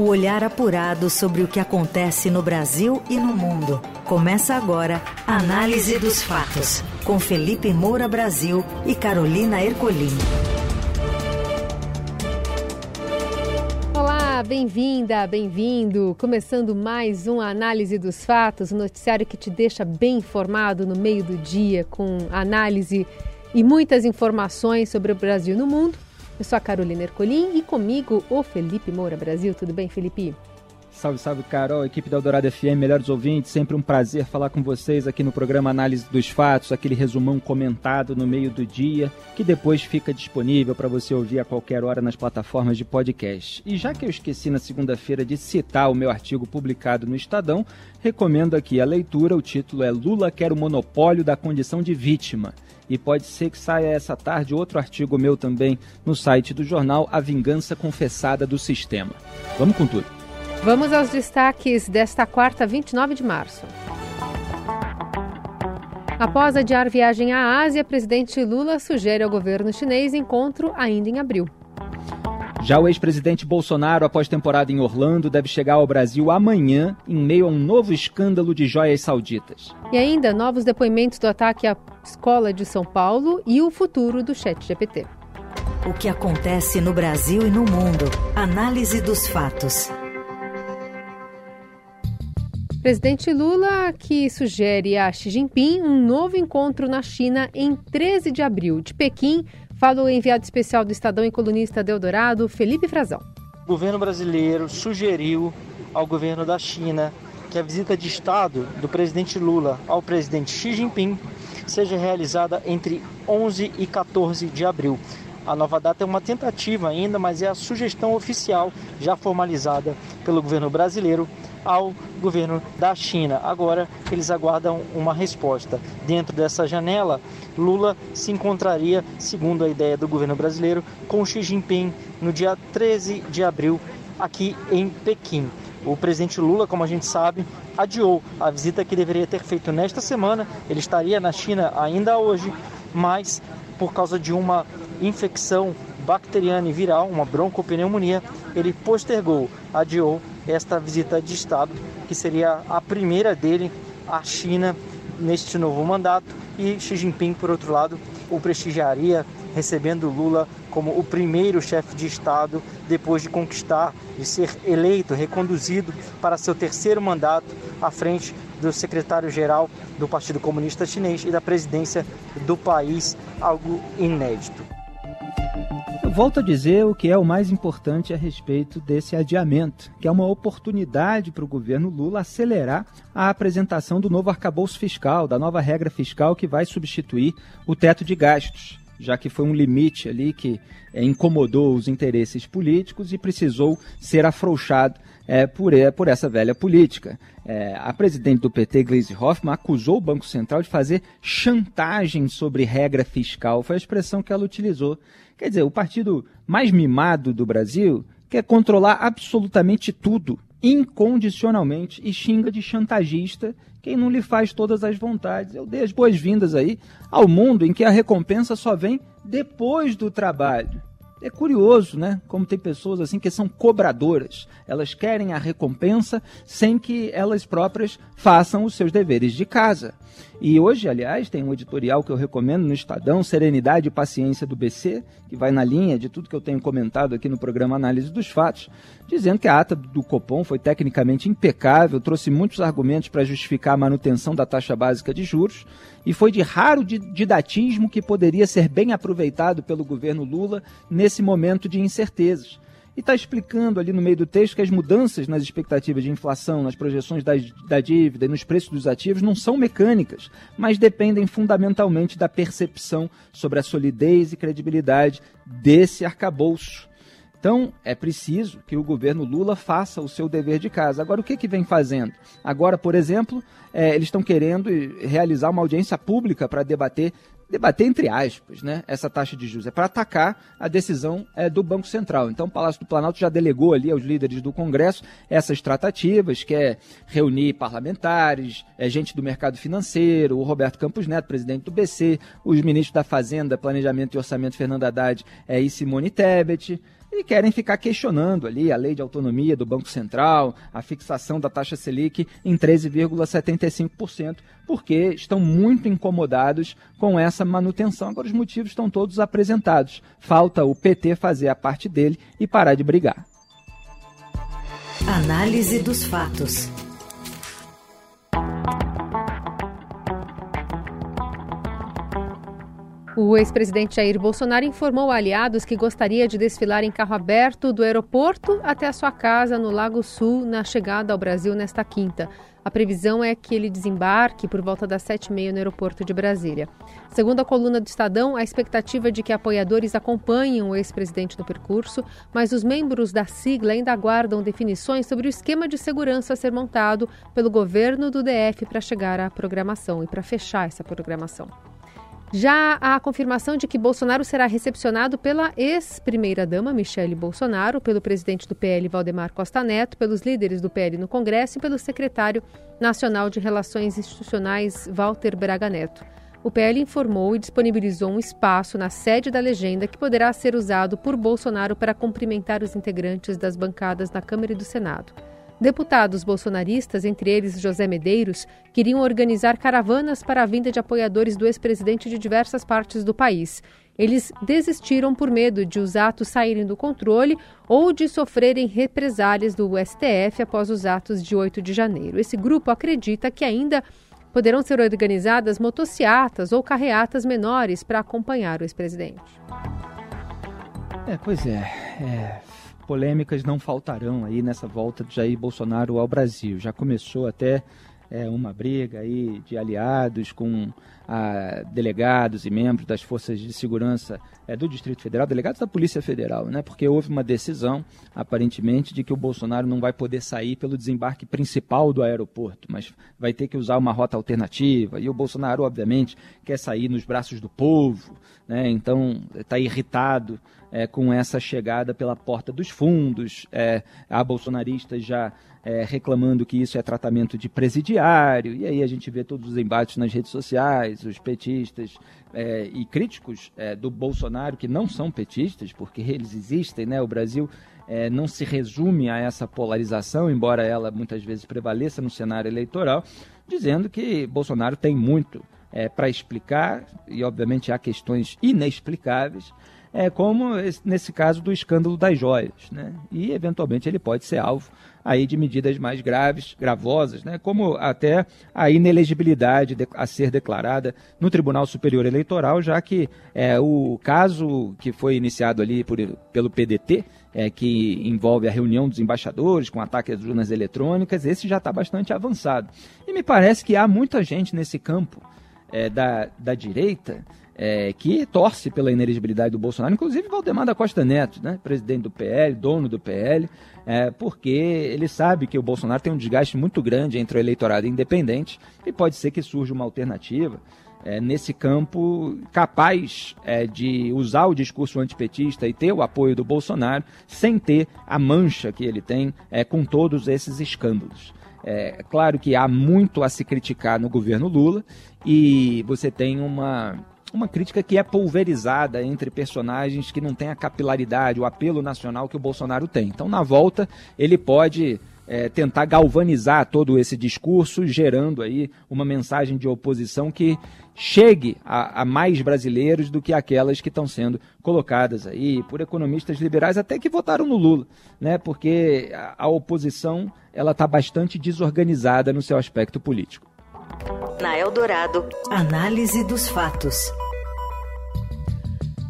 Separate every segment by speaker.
Speaker 1: O olhar apurado sobre o que acontece no Brasil e no mundo. Começa agora a Análise dos Fatos, com Felipe Moura Brasil e Carolina Ercolim.
Speaker 2: Olá, bem-vinda, bem-vindo. Começando mais uma Análise dos Fatos, um noticiário que te deixa bem informado no meio do dia, com análise e muitas informações sobre o Brasil no mundo eu sou a Carolina Ercolim e comigo o Felipe Moura Brasil. Tudo bem, Felipe?
Speaker 3: Salve, salve, Carol, equipe da Eldorado FM, melhores ouvintes, sempre um prazer falar com vocês aqui no programa Análise dos Fatos, aquele resumão comentado no meio do dia, que depois fica disponível para você ouvir a qualquer hora nas plataformas de podcast. E já que eu esqueci na segunda-feira de citar o meu artigo publicado no Estadão, recomendo aqui a leitura, o título é Lula quer o monopólio da condição de vítima e pode ser que saia essa tarde outro artigo meu também no site do jornal A Vingança Confessada do Sistema. Vamos com tudo.
Speaker 2: Vamos aos destaques desta quarta, 29 de março. Após adiar viagem à Ásia, presidente Lula sugere ao governo chinês encontro ainda em abril.
Speaker 3: Já o ex-presidente Bolsonaro, após temporada em Orlando, deve chegar ao Brasil amanhã em meio a um novo escândalo de joias sauditas.
Speaker 2: E ainda novos depoimentos do ataque à escola de São Paulo e o futuro do Chat GPT.
Speaker 1: O que acontece no Brasil e no mundo. Análise dos fatos.
Speaker 2: Presidente Lula que sugere a Xi Jinping um novo encontro na China em 13 de abril. De Pequim, Fala o enviado especial do Estadão e colunista de Eldorado, Felipe Frazão.
Speaker 4: O governo brasileiro sugeriu ao governo da China que a visita de Estado do presidente Lula ao presidente Xi Jinping seja realizada entre 11 e 14 de abril. A nova data é uma tentativa ainda, mas é a sugestão oficial já formalizada pelo governo brasileiro ao governo da China. Agora eles aguardam uma resposta. Dentro dessa janela, Lula se encontraria, segundo a ideia do governo brasileiro, com Xi Jinping no dia 13 de abril aqui em Pequim. O presidente Lula, como a gente sabe, adiou a visita que deveria ter feito nesta semana. Ele estaria na China ainda hoje, mas por causa de uma infecção bacteriana e viral, uma broncopneumonia, ele postergou, adiou esta visita de Estado, que seria a primeira dele à China neste novo mandato. E Xi Jinping, por outro lado, o prestigiaria, recebendo Lula como o primeiro chefe de Estado depois de conquistar, de ser eleito, reconduzido para seu terceiro mandato à frente do secretário-geral do Partido Comunista Chinês e da presidência do país, algo inédito.
Speaker 3: Eu volto a dizer o que é o mais importante a respeito desse adiamento, que é uma oportunidade para o governo Lula acelerar a apresentação do novo arcabouço fiscal, da nova regra fiscal que vai substituir o teto de gastos, já que foi um limite ali que é, incomodou os interesses políticos e precisou ser afrouxado é, por, por essa velha política. É, a presidente do PT, Gleisi Hoffmann, acusou o Banco Central de fazer chantagem sobre regra fiscal. Foi a expressão que ela utilizou. Quer dizer, o partido mais mimado do Brasil quer controlar absolutamente tudo, incondicionalmente, e xinga de chantagista quem não lhe faz todas as vontades. Eu dei as boas-vindas aí ao mundo em que a recompensa só vem depois do trabalho. É curioso, né? Como tem pessoas assim que são cobradoras. Elas querem a recompensa sem que elas próprias façam os seus deveres de casa. E hoje, aliás, tem um editorial que eu recomendo no Estadão, Serenidade e Paciência do BC, que vai na linha de tudo que eu tenho comentado aqui no programa Análise dos Fatos, dizendo que a ata do Copom foi tecnicamente impecável, trouxe muitos argumentos para justificar a manutenção da taxa básica de juros e foi de raro didatismo que poderia ser bem aproveitado pelo governo Lula nesse momento de incertezas. E está explicando ali no meio do texto que as mudanças nas expectativas de inflação, nas projeções da, da dívida e nos preços dos ativos não são mecânicas, mas dependem fundamentalmente da percepção sobre a solidez e credibilidade desse arcabouço. Então, é preciso que o governo Lula faça o seu dever de casa. Agora, o que, que vem fazendo? Agora, por exemplo, é, eles estão querendo realizar uma audiência pública para debater, debater entre aspas, né, essa taxa de juros. É para atacar a decisão é, do Banco Central. Então, o Palácio do Planalto já delegou ali aos líderes do Congresso essas tratativas, que é reunir parlamentares, é, gente do mercado financeiro, o Roberto Campos Neto, presidente do BC, os ministros da Fazenda, Planejamento e Orçamento, Fernando Haddad é, e Simone Tebet e querem ficar questionando ali a lei de autonomia do Banco Central, a fixação da taxa Selic em 13,75%, porque estão muito incomodados com essa manutenção. Agora os motivos estão todos apresentados. Falta o PT fazer a parte dele e parar de brigar.
Speaker 1: Análise dos fatos.
Speaker 2: O ex-presidente Jair Bolsonaro informou a aliados que gostaria de desfilar em carro aberto do aeroporto até a sua casa no Lago Sul na chegada ao Brasil nesta quinta. A previsão é que ele desembarque por volta das sete e meia no aeroporto de Brasília. Segundo a coluna do Estadão, a expectativa é de que apoiadores acompanhem o ex-presidente no percurso, mas os membros da sigla ainda aguardam definições sobre o esquema de segurança a ser montado pelo governo do DF para chegar à programação e para fechar essa programação. Já a confirmação de que Bolsonaro será recepcionado pela ex-primeira-dama Michele Bolsonaro, pelo presidente do PL Valdemar Costa Neto, pelos líderes do PL no Congresso e pelo secretário nacional de Relações Institucionais Walter Braga Neto. O PL informou e disponibilizou um espaço na sede da legenda que poderá ser usado por Bolsonaro para cumprimentar os integrantes das bancadas da Câmara e do Senado. Deputados bolsonaristas, entre eles José Medeiros, queriam organizar caravanas para a vinda de apoiadores do ex-presidente de diversas partes do país. Eles desistiram por medo de os atos saírem do controle ou de sofrerem represálias do STF após os atos de 8 de janeiro. Esse grupo acredita que ainda poderão ser organizadas motociatas ou carreatas menores para acompanhar o ex-presidente.
Speaker 3: É, pois é, é polêmicas não faltarão aí nessa volta de Jair Bolsonaro ao Brasil. Já começou até é, uma briga aí de aliados com a, delegados e membros das forças de segurança é, do Distrito Federal, delegados da Polícia Federal, né? Porque houve uma decisão, aparentemente, de que o Bolsonaro não vai poder sair pelo desembarque principal do aeroporto, mas vai ter que usar uma rota alternativa. E o Bolsonaro, obviamente, quer sair nos braços do povo, né? Então está irritado é, com essa chegada pela porta dos fundos. É, há bolsonaristas já é, reclamando que isso é tratamento de presidiário, e aí a gente vê todos os embates nas redes sociais, os petistas é, e críticos é, do Bolsonaro, que não são petistas, porque eles existem, né? O Brasil é, não se resume a essa polarização, embora ela muitas vezes prevaleça no cenário eleitoral, dizendo que Bolsonaro tem muito é, para explicar, e obviamente há questões inexplicáveis, é, como nesse caso do escândalo das joias, né? E eventualmente ele pode ser alvo aí de medidas mais graves, gravosas, né? Como até a inelegibilidade de, a ser declarada no Tribunal Superior Eleitoral, já que é, o caso que foi iniciado ali por, pelo PDT, é, que envolve a reunião dos embaixadores com ataque às urnas eletrônicas, esse já está bastante avançado. E me parece que há muita gente nesse campo é, da, da direita é, que torce pela inelegibilidade do Bolsonaro, inclusive Valdemar da Costa Neto, né, presidente do PL, dono do PL, é, porque ele sabe que o Bolsonaro tem um desgaste muito grande entre o eleitorado independente e pode ser que surja uma alternativa é, nesse campo capaz é, de usar o discurso antipetista e ter o apoio do Bolsonaro sem ter a mancha que ele tem é, com todos esses escândalos. É claro que há muito a se criticar no governo Lula e você tem uma uma crítica que é pulverizada entre personagens que não têm a capilaridade, o apelo nacional que o Bolsonaro tem. Então, na volta, ele pode é, tentar galvanizar todo esse discurso, gerando aí uma mensagem de oposição que chegue a, a, mais brasileiros do que aquelas que estão sendo colocadas aí por economistas liberais até que votaram no Lula, né? Porque a, a oposição ela está bastante desorganizada no seu aspecto político.
Speaker 1: Na Eldorado, análise dos fatos.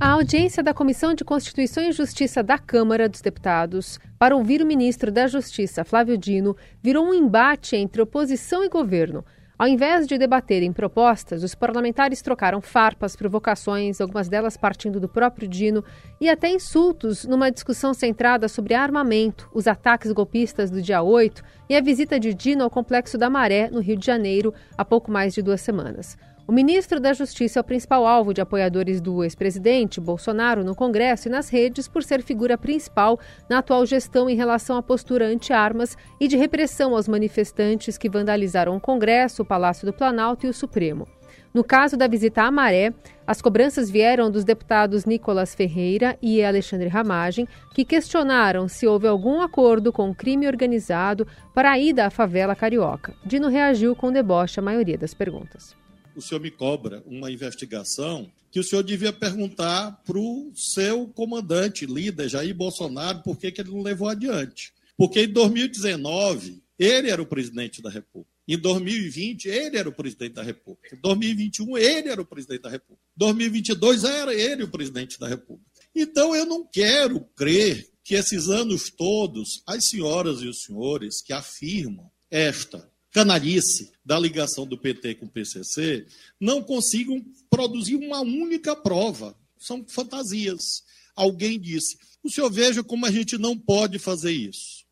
Speaker 2: A audiência da Comissão de Constituição e Justiça da Câmara dos Deputados para ouvir o ministro da Justiça, Flávio Dino, virou um embate entre oposição e governo. Ao invés de debaterem propostas, os parlamentares trocaram farpas, provocações, algumas delas partindo do próprio Dino, e até insultos numa discussão centrada sobre armamento, os ataques golpistas do dia 8 e a visita de Dino ao Complexo da Maré, no Rio de Janeiro, há pouco mais de duas semanas. O ministro da Justiça é o principal alvo de apoiadores do ex-presidente Bolsonaro no Congresso e nas redes por ser figura principal na atual gestão em relação à postura anti-armas e de repressão aos manifestantes que vandalizaram o Congresso, o Palácio do Planalto e o Supremo. No caso da visita à Maré, as cobranças vieram dos deputados Nicolas Ferreira e Alexandre Ramagem, que questionaram se houve algum acordo com o crime organizado para a ida à favela carioca. Dino reagiu com deboche à maioria das perguntas.
Speaker 5: O senhor me cobra uma investigação que o senhor devia perguntar para o seu comandante, líder, Jair Bolsonaro, por que, que ele não levou adiante. Porque em 2019, ele era o presidente da República. Em 2020, ele era o presidente da República. Em 2021, ele era o presidente da República. Em 2022, era ele o presidente da República. Então, eu não quero crer que esses anos todos, as senhoras e os senhores que afirmam esta canalice da ligação do PT com o PCC não consigam produzir uma única prova. São fantasias. Alguém disse: o senhor veja como a gente não pode fazer isso.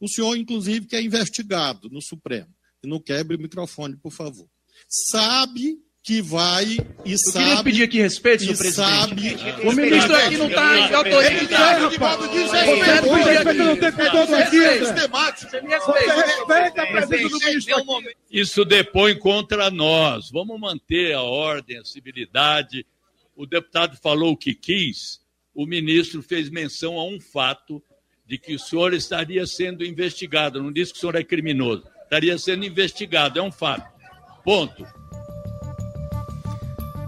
Speaker 5: O senhor, inclusive, que é investigado no Supremo não quebre o microfone, por favor. Sabe que vai e Eu sabe. Eu queria
Speaker 6: pedir aqui respeito, senhor presidente. Sabe, o ministro aqui não está em autoridade.
Speaker 7: Isso depõe contra nós. Vamos manter a ordem, a civilidade. O deputado falou o que quis. O ministro fez menção a um fato de que o senhor estaria sendo investigado. Não disse que o senhor é criminoso estaria sendo investigado. É um fato. Ponto.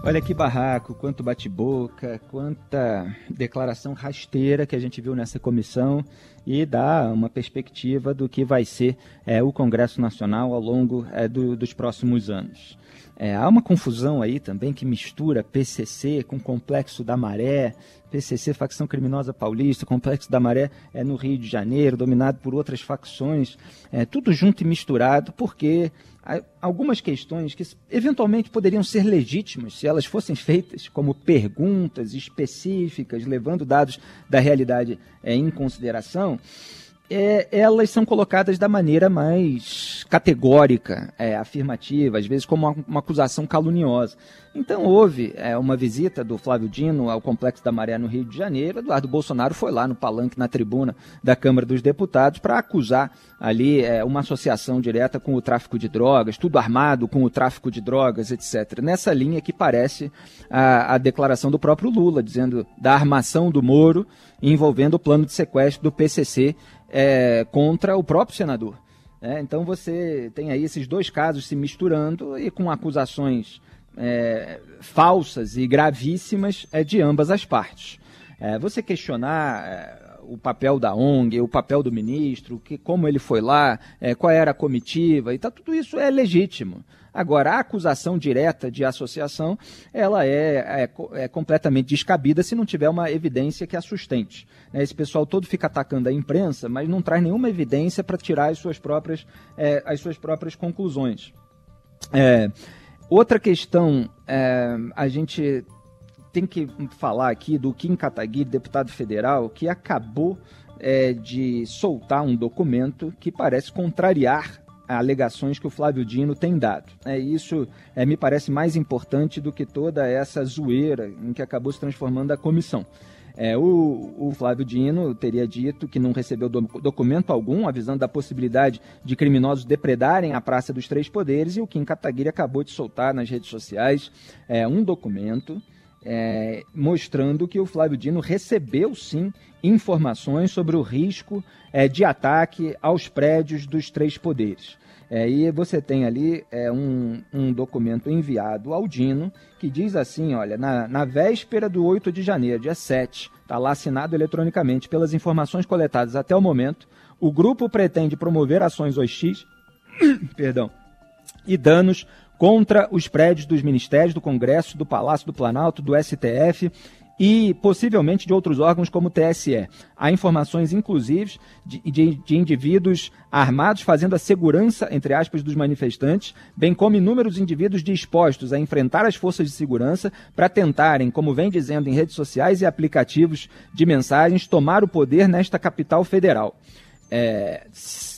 Speaker 3: Olha que barraco, quanto bate-boca, quanta declaração rasteira que a gente viu nessa comissão e dá uma perspectiva do que vai ser é, o Congresso Nacional ao longo é, do, dos próximos anos. É, há uma confusão aí também que mistura PCC com Complexo da Maré, PCC, facção criminosa paulista, Complexo da Maré é no Rio de Janeiro, dominado por outras facções, é, tudo junto e misturado, porque algumas questões que eventualmente poderiam ser legítimas se elas fossem feitas como perguntas específicas, levando dados da realidade é, em consideração, é, elas são colocadas da maneira mais categórica, é, afirmativa, às vezes como uma, uma acusação caluniosa. Então houve é, uma visita do Flávio Dino ao Complexo da Maré no Rio de Janeiro. Eduardo Bolsonaro foi lá no palanque, na tribuna da Câmara dos Deputados, para acusar ali é, uma associação direta com o tráfico de drogas, tudo armado com o tráfico de drogas, etc. Nessa linha que parece a, a declaração do próprio Lula, dizendo da armação do Moro envolvendo o plano de sequestro do PCC é, contra o próprio senador. É, então você tem aí esses dois casos se misturando e com acusações é, falsas e gravíssimas é, de ambas as partes. É, você questionar é, o papel da ONG, o papel do ministro, que, como ele foi lá, é, qual era a comitiva, e tá, tudo isso é legítimo. Agora, a acusação direta de associação, ela é, é, é, completamente descabida se não tiver uma evidência que a sustente. Né, esse pessoal todo fica atacando a imprensa, mas não traz nenhuma evidência para tirar as suas próprias, é, as suas próprias conclusões. É, outra questão, é, a gente tem que falar aqui do Kim Kataguiri, deputado federal, que acabou é, de soltar um documento que parece contrariar alegações que o Flávio Dino tem dado. É, isso é, me parece mais importante do que toda essa zoeira em que acabou se transformando a comissão. É, o, o, Flávio Dino teria dito que não recebeu do, documento algum, avisando da possibilidade de criminosos depredarem a Praça dos Três Poderes, e o Kim Kataguiri acabou de soltar nas redes sociais é, um documento é, mostrando que o Flávio Dino recebeu sim informações sobre o risco é, de ataque aos prédios dos três poderes. É, e você tem ali é, um, um, documento enviado ao Dino que diz assim: olha, na, na véspera do 8 de janeiro, dia 7, está lá assinado eletronicamente pelas informações coletadas até o momento, o grupo pretende promover ações hostis perdão, e danos contra os prédios dos ministérios, do Congresso, do Palácio do Planalto, do STF e possivelmente de outros órgãos como o TSE. Há informações, inclusive, de, de, de, indivíduos armados fazendo a segurança, entre aspas, dos manifestantes, bem como inúmeros indivíduos dispostos a enfrentar as forças de segurança para tentarem, como vem dizendo em redes sociais e aplicativos de mensagens, tomar o poder nesta capital federal. É,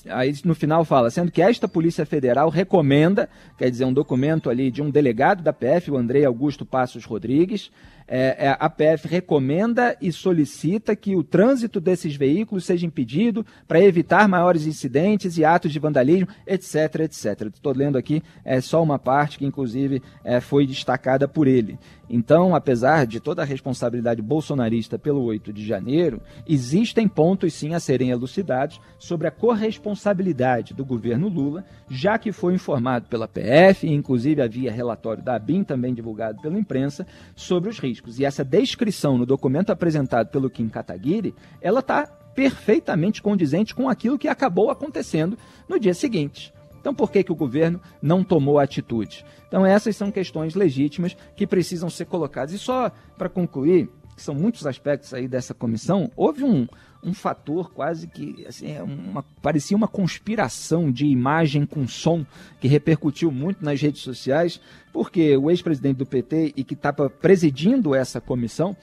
Speaker 3: aí no final fala, sendo que esta Polícia Federal recomenda, quer dizer, um documento ali de um delegado da PF, o André Augusto Passos Rodrigues, É, é, a PF recomenda e solicita que o trânsito desses veículos seja impedido para evitar maiores incidentes e atos de vandalismo, etc, etc. Estou lendo aqui é só uma parte que, inclusive, é, foi destacada por ele. Então, apesar de toda a responsabilidade bolsonarista pelo 8 de janeiro, existem pontos sim a serem elucidados sobre a corresponsabilidade do governo Lula, já que foi informado pela PF, e inclusive havia relatório da ABIN também divulgado pela imprensa, sobre os riscos. E essa descrição no documento apresentado pelo Kim Kataguiri, ela está perfeitamente condizente com aquilo que acabou acontecendo no dia seguinte. Então, por que, que o governo não tomou atitude? Então, essas são questões legítimas que precisam ser colocadas. E só para concluir, são muitos aspectos aí dessa comissão, houve um, um fator quase que assim, é uma, parecia uma conspiração de imagem com som que repercutiu muito nas redes sociais, porque o ex-presidente do PT e que estava presidindo essa comissão,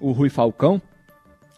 Speaker 3: o Rui Falcão,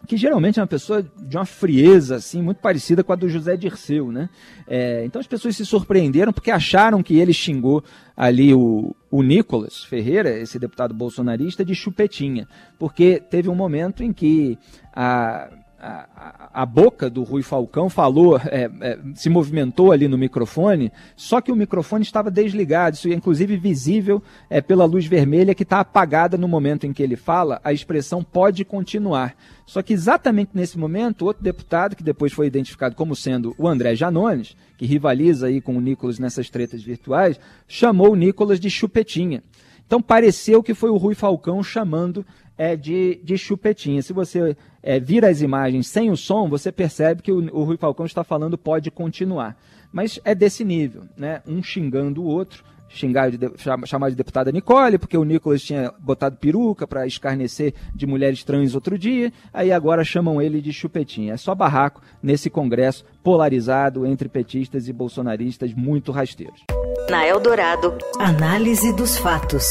Speaker 3: que geralmente é uma pessoa de uma frieza assim muito parecida com a do José Dirceu, né? É, então as pessoas se surpreenderam porque acharam que ele xingou ali o, o Nicolas Ferreira, esse deputado bolsonarista, de chupetinha, porque teve um momento em que a a, a, boca do Rui Falcão falou, é, é, se movimentou ali no microfone, só que o microfone estava desligado, isso é inclusive visível é, pela luz vermelha que está apagada no momento em que ele fala, a expressão pode continuar. Só que exatamente nesse momento, outro deputado, que depois foi identificado como sendo o André Janones, que rivaliza aí com o Nicolas nessas tretas virtuais, chamou o Nicolas de chupetinha. Então pareceu que foi o Rui Falcão chamando é, de, de chupetinha. Se você é, vira as imagens sem o som, você percebe que o, o Rui Falcão está falando pode continuar. Mas é desse nível, né? Um xingando o outro, xingar de, chamar de deputada Nicole, porque o Nicolas tinha botado peruca para escarnecer de mulheres trans outro dia, aí agora chamam ele de chupetinha. É só barraco nesse congresso polarizado entre petistas e bolsonaristas muito rasteiros.
Speaker 1: Na Eldorado, análise dos fatos.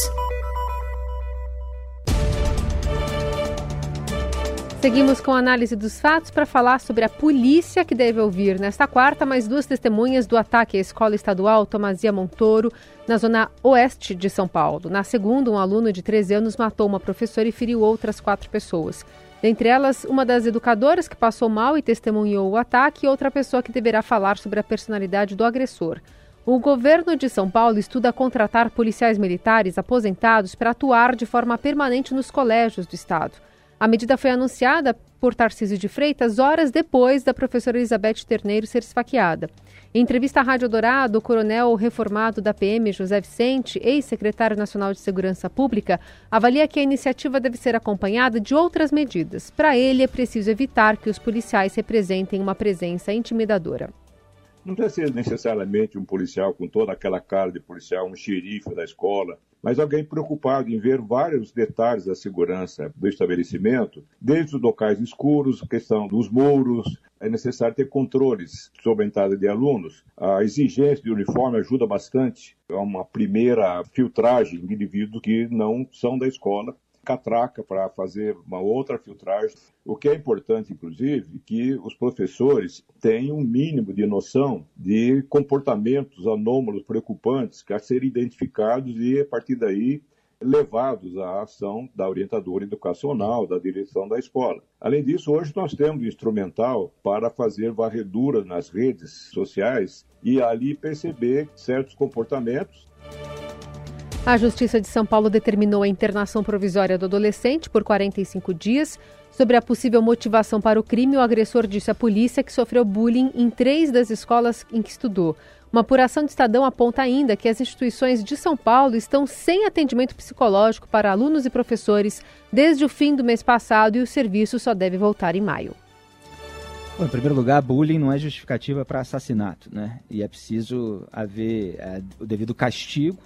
Speaker 2: Seguimos com a análise dos fatos para falar sobre a polícia que deve ouvir nesta quarta mais duas testemunhas do ataque à escola estadual Tomazia Montoro, na zona oeste de São Paulo. Na segunda, um aluno de 13 anos matou uma professora e feriu outras quatro pessoas. Dentre elas, uma das educadoras que passou mal e testemunhou o ataque e outra pessoa que deverá falar sobre a personalidade do agressor. O governo de São Paulo estuda contratar policiais militares aposentados para atuar de forma permanente nos colégios do estado. A medida foi anunciada por Tarcísio de Freitas horas depois da professora Elizabeth Terneiro ser esfaqueada. Em entrevista à Rádio Dourado, o coronel reformado da PM, José Vicente, ex-secretário nacional de Segurança Pública, avalia que a iniciativa deve ser acompanhada de outras medidas. Para ele, é preciso evitar que os policiais representem uma presença intimidadora.
Speaker 8: Não precisa ser necessariamente um policial com toda aquela cara de policial, um xerife da escola, mas alguém preocupado em ver vários detalhes da segurança do estabelecimento, desde os locais escuros, questão dos muros, é necessário ter controles sobre a entrada de alunos. A exigência de uniforme ajuda bastante. É uma primeira filtragem de indivíduos que não são da escola catraca para fazer uma outra filtragem. O que é importante, inclusive, que os professores tenham um mínimo de noção de comportamentos anômalos preocupantes que a serem identificados e, a partir daí, levados à ação da orientadora educacional, da direção da escola. Além disso, hoje nós temos um instrumental para fazer varredura nas redes sociais e ali perceber certos comportamentos
Speaker 2: a Justiça de São Paulo determinou a internação provisória do adolescente por 45 dias. Sobre a possível motivação para o crime, o agressor disse à polícia que sofreu bullying em três das escolas em que estudou. Uma apuração do Estadão aponta ainda que as instituições de São Paulo estão sem atendimento psicológico para alunos e professores desde o fim do mês passado e o serviço só deve voltar em maio.
Speaker 3: Bom, em primeiro lugar, bullying não é justificativa para assassinato, né? E é preciso haver é, o devido castigo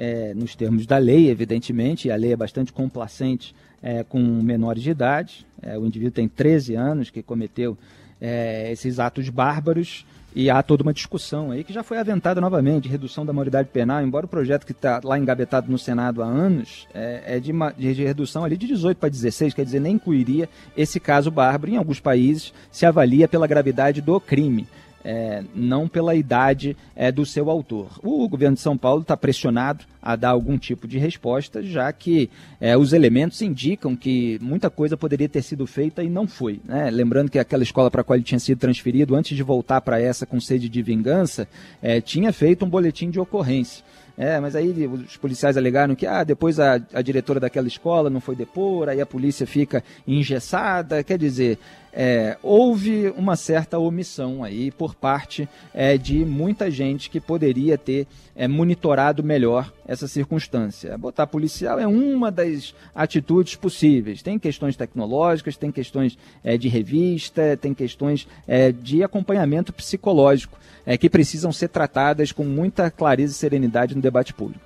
Speaker 3: é, nos termos da lei, evidentemente, e a lei é bastante complacente é, com menores de idade. É, o indivíduo tem 13 anos que cometeu é, esses atos bárbaros e há toda uma discussão aí que já foi aventada novamente de redução da maioridade penal, embora o projeto que está lá engavetado no Senado há anos é, é de, uma, de, redução ali de 18 para 16, quer dizer, nem incluiria esse caso bárbaro. Em alguns países se avalia pela gravidade do crime. É, não pela idade é, do seu autor. O governo de São Paulo está pressionado a dar algum tipo de resposta, já que é, os elementos indicam que muita coisa poderia ter sido feita e não foi. Né? Lembrando que aquela escola para a qual ele tinha sido transferido, antes de voltar para essa com sede de vingança, é, tinha feito um boletim de ocorrência. É, mas aí os policiais alegaram que ah, depois a, a diretora daquela escola não foi depor, aí a polícia fica engessada. Quer dizer, é, houve uma certa omissão aí por parte é, de muita gente que poderia ter é, monitorado melhor essa circunstância. Botar policial é uma das atitudes possíveis. Tem questões tecnológicas, tem questões é, de revista, tem questões é, de acompanhamento psicológico é, que precisam ser tratadas com muita clareza e serenidade no debate público.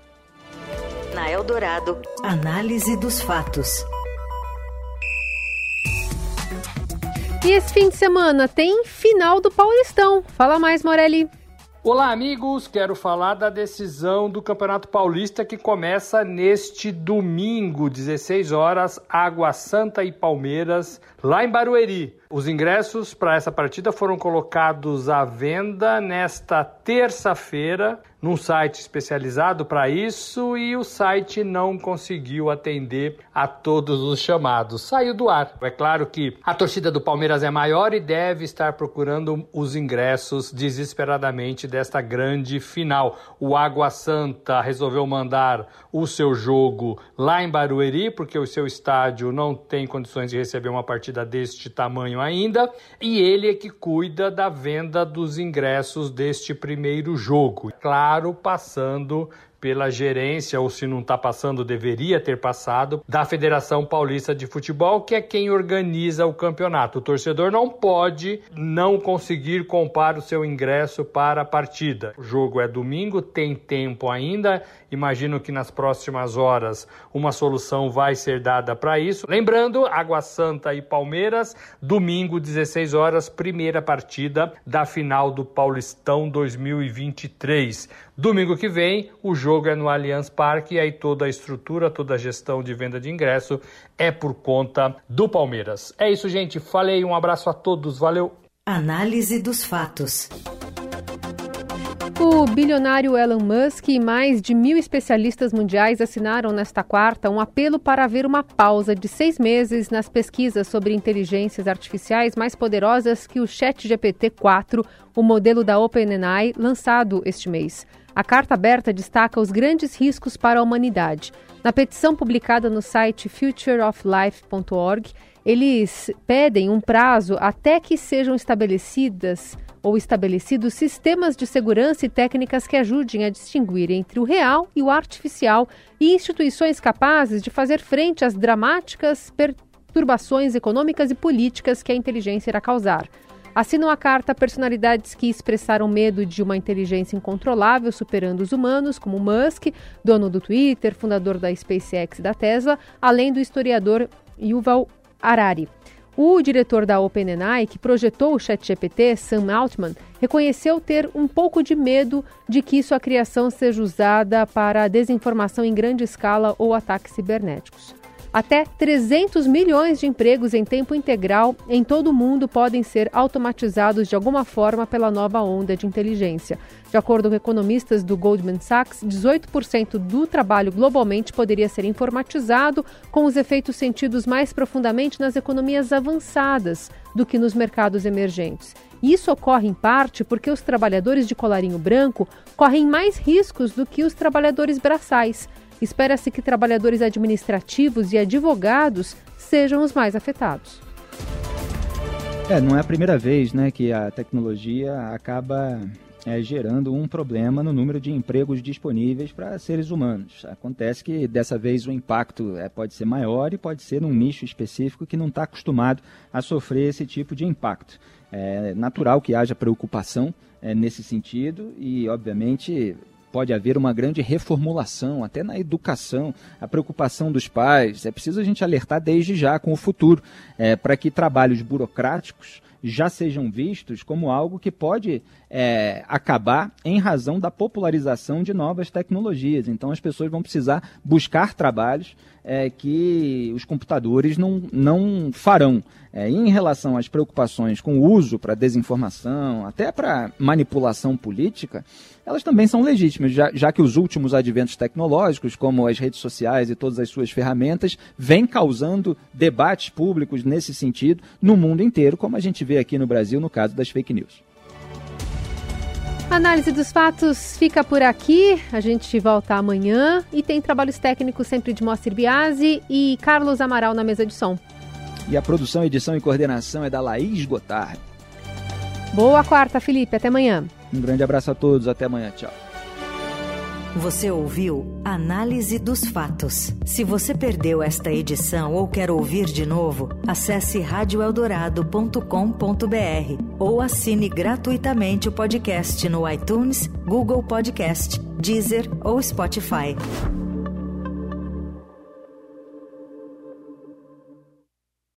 Speaker 1: Na Eldorado, análise dos fatos.
Speaker 2: E esse fim de semana tem final do Paulistão. Fala mais, Morelli.
Speaker 9: Olá, amigos! Quero falar da decisão do Campeonato Paulista que começa neste domingo, 16 horas, Água Santa e Palmeiras, lá em Barueri. Os ingressos para essa partida foram colocados à venda nesta terça-feira num site especializado para isso e o site não conseguiu atender a todos os chamados. Saiu do ar. É claro que a torcida do Palmeiras é maior e deve estar procurando os ingressos desesperadamente desta grande final. O Água Santa resolveu mandar o seu jogo lá em Barueri, porque o seu estádio não tem condições de receber uma partida deste tamanho ainda, e ele é que cuida da venda dos ingressos deste primeiro jogo. Claro, passando pela gerência, ou se não está passando, deveria ter passado, da Federação Paulista de Futebol, que é quem organiza o campeonato. O torcedor não pode não conseguir comprar o seu ingresso para a partida. O jogo é domingo, tem tempo ainda. Imagino que nas próximas horas uma solução vai ser dada para isso. Lembrando, Água Santa e Palmeiras, domingo, 16 horas, primeira partida da final do Paulistão 2023. Domingo que vem, o jogo é no Allianz Parque e aí toda a estrutura, toda a gestão de venda de ingresso é por conta do Palmeiras. É isso, gente. Falei, um abraço a todos. Valeu.
Speaker 1: Análise dos fatos.
Speaker 2: O bilionário Elon Musk e mais de mil especialistas mundiais assinaram nesta quarta um apelo para haver uma pausa de seis meses nas pesquisas sobre inteligências artificiais mais poderosas que o ChatGPT-4, o modelo da OpenAI, lançado este mês. A carta aberta destaca os grandes riscos para a humanidade. Na petição publicada no site futureoflife.org, eles pedem um prazo até que sejam estabelecidas ou estabelecidos sistemas de segurança e técnicas que ajudem a distinguir entre o real e o artificial e instituições capazes de fazer frente às dramáticas perturbações econômicas e políticas que a inteligência irá causar. Assinam a carta personalidades que expressaram medo de uma inteligência incontrolável superando os humanos, como Musk, dono do Twitter, fundador da SpaceX e da Tesla, além do historiador Yuval Harari. O diretor da OpenAI, que projetou o ChatGPT, Sam Altman, reconheceu ter um pouco de medo de que sua criação seja usada para desinformação em grande escala ou ataques cibernéticos. Até 300 milhões de empregos em tempo integral em todo o mundo podem ser automatizados de alguma forma pela nova onda de inteligência. De acordo com economistas do Goldman Sachs, 18% do trabalho globalmente poderia ser informatizado, com os efeitos sentidos mais profundamente nas economias avançadas do que nos mercados emergentes. Isso ocorre em parte porque os trabalhadores de colarinho branco correm mais riscos do que os trabalhadores braçais. Espera-se que trabalhadores administrativos e advogados sejam os mais afetados.
Speaker 3: É, não é a primeira vez né, que a tecnologia acaba é, gerando um problema no número de empregos disponíveis para seres humanos. Acontece que dessa vez o impacto é, pode ser maior e pode ser num nicho específico que não está acostumado a sofrer esse tipo de impacto. É natural que haja preocupação é, nesse sentido e, obviamente, pode haver uma grande reformulação, até na educação, a preocupação dos pais. É preciso a gente alertar desde já com o futuro, é, para que trabalhos burocráticos já sejam vistos como algo que pode é, acabar em razão da popularização de novas tecnologias. Então, as pessoas vão precisar buscar trabalhos é, que os computadores não, não farão. É, em relação às preocupações com o uso para desinformação, até para manipulação política, elas também são legítimas, já, já, que os últimos adventos tecnológicos, como as redes sociais e todas as suas ferramentas, vêm causando debates públicos nesse sentido no mundo inteiro, como a gente vê aqui no Brasil no caso das fake news.
Speaker 2: A análise dos fatos fica por aqui. A gente volta amanhã e tem trabalhos técnicos sempre de Moacir Biasi e Carlos Amaral na mesa de som.
Speaker 3: E a produção, edição e coordenação é da Laís Gotard.
Speaker 2: Boa quarta, Felipe. Até amanhã.
Speaker 3: Um grande abraço a todos. Até amanhã. Tchau.
Speaker 1: Você ouviu Análise dos Fatos. Se você perdeu esta edição ou quer ouvir de novo, acesse radioeldorado.com.br ou assine gratuitamente o podcast no iTunes, Google Podcast, Deezer ou Spotify.